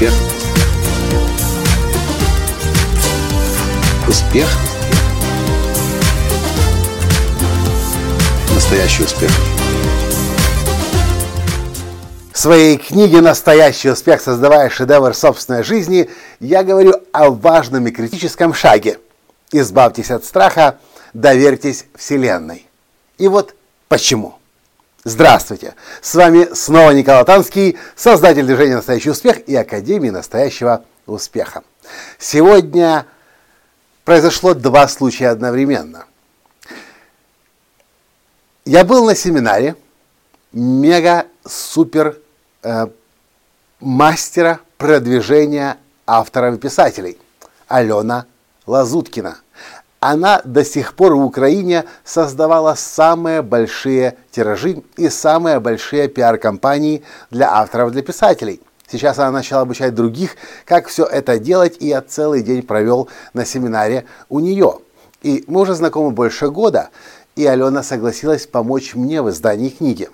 Успех. Успех. Настоящий успех. В своей книге «Настоящий успех. Создавая шедевр собственной жизни» я говорю о важном и критическом шаге. Избавьтесь от страха, доверьтесь Вселенной. И вот почему. Здравствуйте! С вами снова Николай Танский, создатель движения «Настоящий успех» и Академии настоящего успеха. Сегодня произошло два случая одновременно. Я был на семинаре мега-супер э, мастера продвижения авторов и писателей Алена Лазуткина – она до сих пор в Украине создавала самые большие тиражи и самые большие пиар-компании для авторов, для писателей. Сейчас она начала обучать других, как все это делать, и я целый день провел на семинаре у нее. И мы уже знакомы больше года, и Алена согласилась помочь мне в издании книги.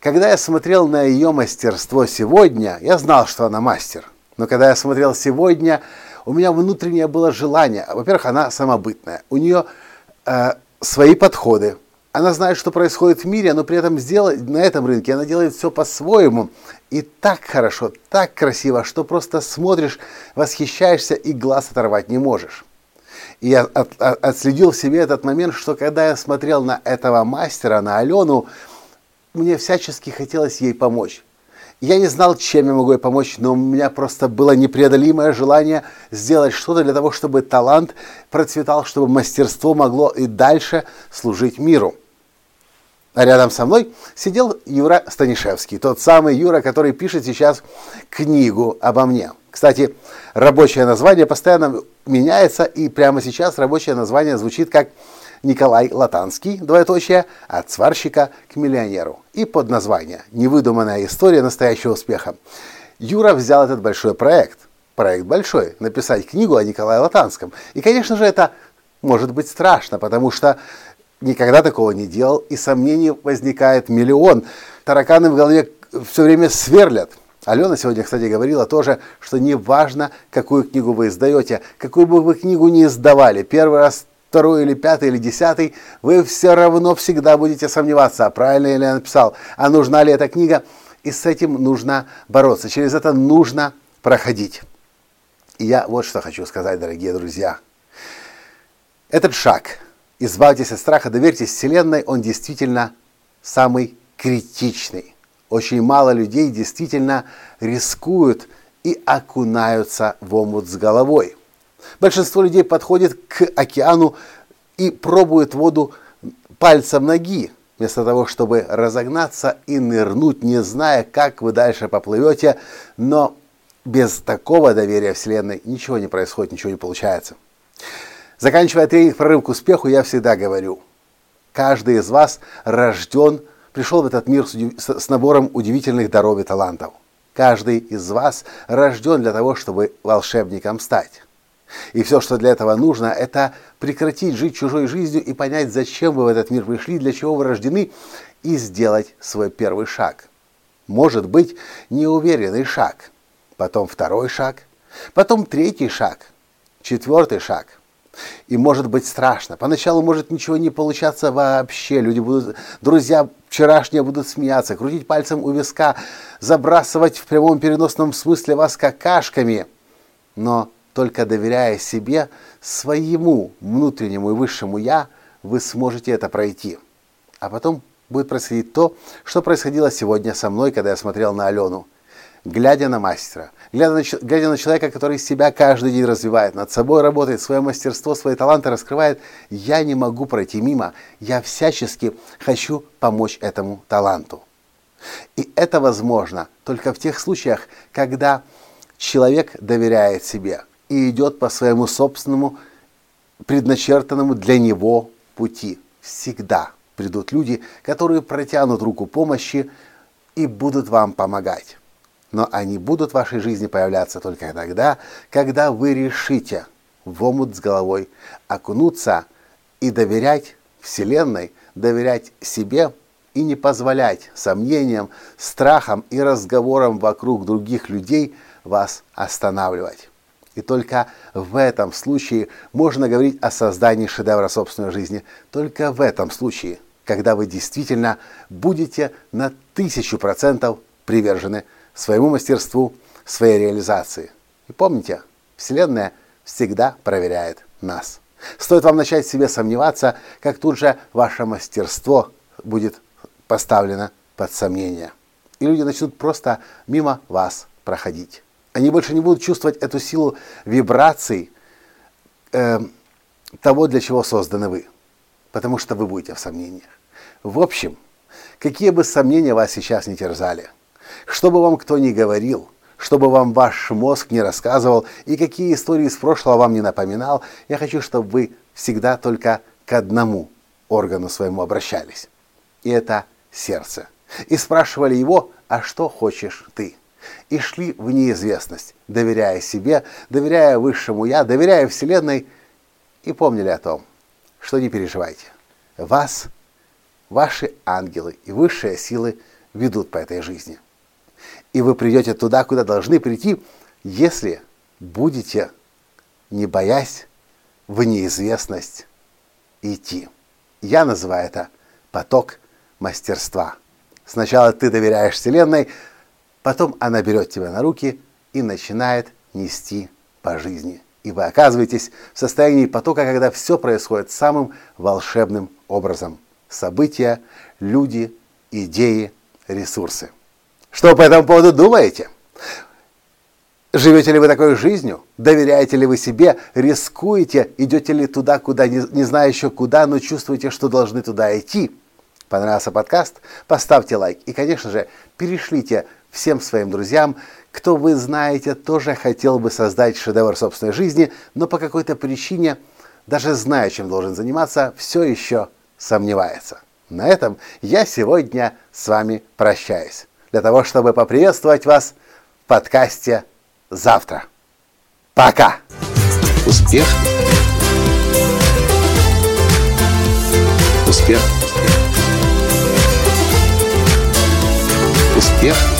Когда я смотрел на ее мастерство сегодня, я знал, что она мастер. Но когда я смотрел сегодня, у меня внутреннее было желание. Во-первых, она самобытная. У нее э, свои подходы. Она знает, что происходит в мире, но при этом сделать, на этом рынке она делает все по-своему. И так хорошо, так красиво, что просто смотришь, восхищаешься и глаз оторвать не можешь. И я от, от, отследил в себе этот момент, что когда я смотрел на этого мастера, на Алену, мне всячески хотелось ей помочь. Я не знал, чем я могу ей помочь, но у меня просто было непреодолимое желание сделать что-то для того, чтобы талант процветал, чтобы мастерство могло и дальше служить миру. А рядом со мной сидел Юра Станишевский, тот самый Юра, который пишет сейчас книгу обо мне. Кстати, рабочее название постоянно меняется, и прямо сейчас рабочее название звучит как Николай Латанский, двоеточие, от сварщика к миллионеру. И под название «Невыдуманная история настоящего успеха». Юра взял этот большой проект. Проект большой, написать книгу о Николае Латанском. И, конечно же, это может быть страшно, потому что никогда такого не делал, и сомнений возникает миллион. Тараканы в голове все время сверлят. Алена сегодня, кстати, говорила тоже, что не важно, какую книгу вы издаете, какую бы вы книгу ни издавали. Первый раз второй или пятый или десятый, вы все равно всегда будете сомневаться, а правильно ли я написал, а нужна ли эта книга. И с этим нужно бороться, через это нужно проходить. И я вот что хочу сказать, дорогие друзья. Этот шаг, избавьтесь от страха, доверьтесь Вселенной, он действительно самый критичный. Очень мало людей действительно рискуют и окунаются в омут с головой. Большинство людей подходит к океану и пробует воду пальцем ноги, вместо того, чтобы разогнаться и нырнуть, не зная, как вы дальше поплывете. Но без такого доверия Вселенной ничего не происходит, ничего не получается. Заканчивая тренинг «Прорыв к успеху», я всегда говорю, каждый из вас рожден, пришел в этот мир с, с набором удивительных даров и талантов. Каждый из вас рожден для того, чтобы волшебником стать. И все, что для этого нужно, это прекратить жить чужой жизнью и понять, зачем вы в этот мир пришли, для чего вы рождены, и сделать свой первый шаг. Может быть, неуверенный шаг, потом второй шаг, потом третий шаг, четвертый шаг. И может быть страшно. Поначалу может ничего не получаться вообще. Люди будут, друзья вчерашние будут смеяться, крутить пальцем у виска, забрасывать в прямом переносном смысле вас какашками. Но только доверяя себе, своему внутреннему и высшему «я», вы сможете это пройти. А потом будет происходить то, что происходило сегодня со мной, когда я смотрел на Алену. Глядя на мастера, глядя на, глядя на человека, который себя каждый день развивает, над собой работает, свое мастерство, свои таланты раскрывает, я не могу пройти мимо. Я всячески хочу помочь этому таланту. И это возможно только в тех случаях, когда человек доверяет себе – и идет по своему собственному предначертанному для него пути. Всегда придут люди, которые протянут руку помощи и будут вам помогать. Но они будут в вашей жизни появляться только тогда, когда вы решите в омут с головой окунуться и доверять Вселенной, доверять себе и не позволять сомнениям, страхам и разговорам вокруг других людей вас останавливать. И только в этом случае можно говорить о создании шедевра собственной жизни. Только в этом случае, когда вы действительно будете на тысячу процентов привержены своему мастерству, своей реализации. И помните, Вселенная всегда проверяет нас. Стоит вам начать в себе сомневаться, как тут же ваше мастерство будет поставлено под сомнение. И люди начнут просто мимо вас проходить. Они больше не будут чувствовать эту силу вибраций э, того, для чего созданы вы. Потому что вы будете в сомнениях. В общем, какие бы сомнения вас сейчас не терзали, что бы вам кто ни говорил, чтобы вам ваш мозг не рассказывал и какие истории из прошлого вам не напоминал, я хочу, чтобы вы всегда только к одному органу своему обращались. И это сердце. И спрашивали его, а что хочешь ты? И шли в неизвестность, доверяя себе, доверяя высшему Я, доверяя Вселенной, и помнили о том, что не переживайте. Вас, ваши ангелы и высшие силы ведут по этой жизни. И вы придете туда, куда должны прийти, если будете, не боясь, в неизвестность идти. Я называю это поток мастерства. Сначала ты доверяешь Вселенной, потом она берет тебя на руки и начинает нести по жизни. И вы оказываетесь в состоянии потока, когда все происходит самым волшебным образом. События, люди, идеи, ресурсы. Что по этому поводу думаете? Живете ли вы такой жизнью? Доверяете ли вы себе? Рискуете? Идете ли туда, куда, не, не зная еще куда, но чувствуете, что должны туда идти? Понравился подкаст? Поставьте лайк. И, конечно же, перешлите всем своим друзьям, кто вы знаете, тоже хотел бы создать шедевр собственной жизни, но по какой-то причине, даже зная, чем должен заниматься, все еще сомневается. На этом я сегодня с вами прощаюсь для того, чтобы поприветствовать вас в подкасте завтра. Пока! Успех! Успех! Успех!